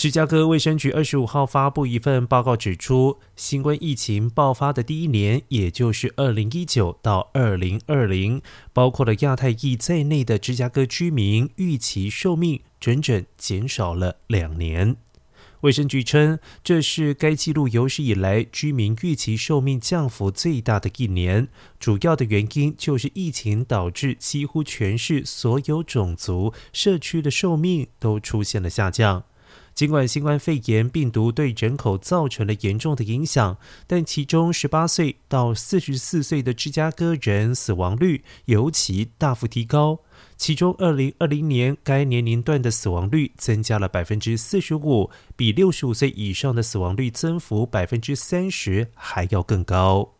芝加哥卫生局二十五号发布一份报告，指出，新冠疫情爆发的第一年，也就是二零一九到二零二零，包括了亚太裔在内的芝加哥居民预期寿命整整减少了两年。卫生局称，这是该记录有史以来居民预期寿命降幅最大的一年。主要的原因就是疫情导致几乎全市所有种族社区的寿命都出现了下降。尽管新冠肺炎病毒对人口造成了严重的影响，但其中十八岁到四十四岁的芝加哥人死亡率尤其大幅提高。其中，二零二零年该年龄段的死亡率增加了百分之四十五，比六十五岁以上的死亡率增幅百分之三十还要更高。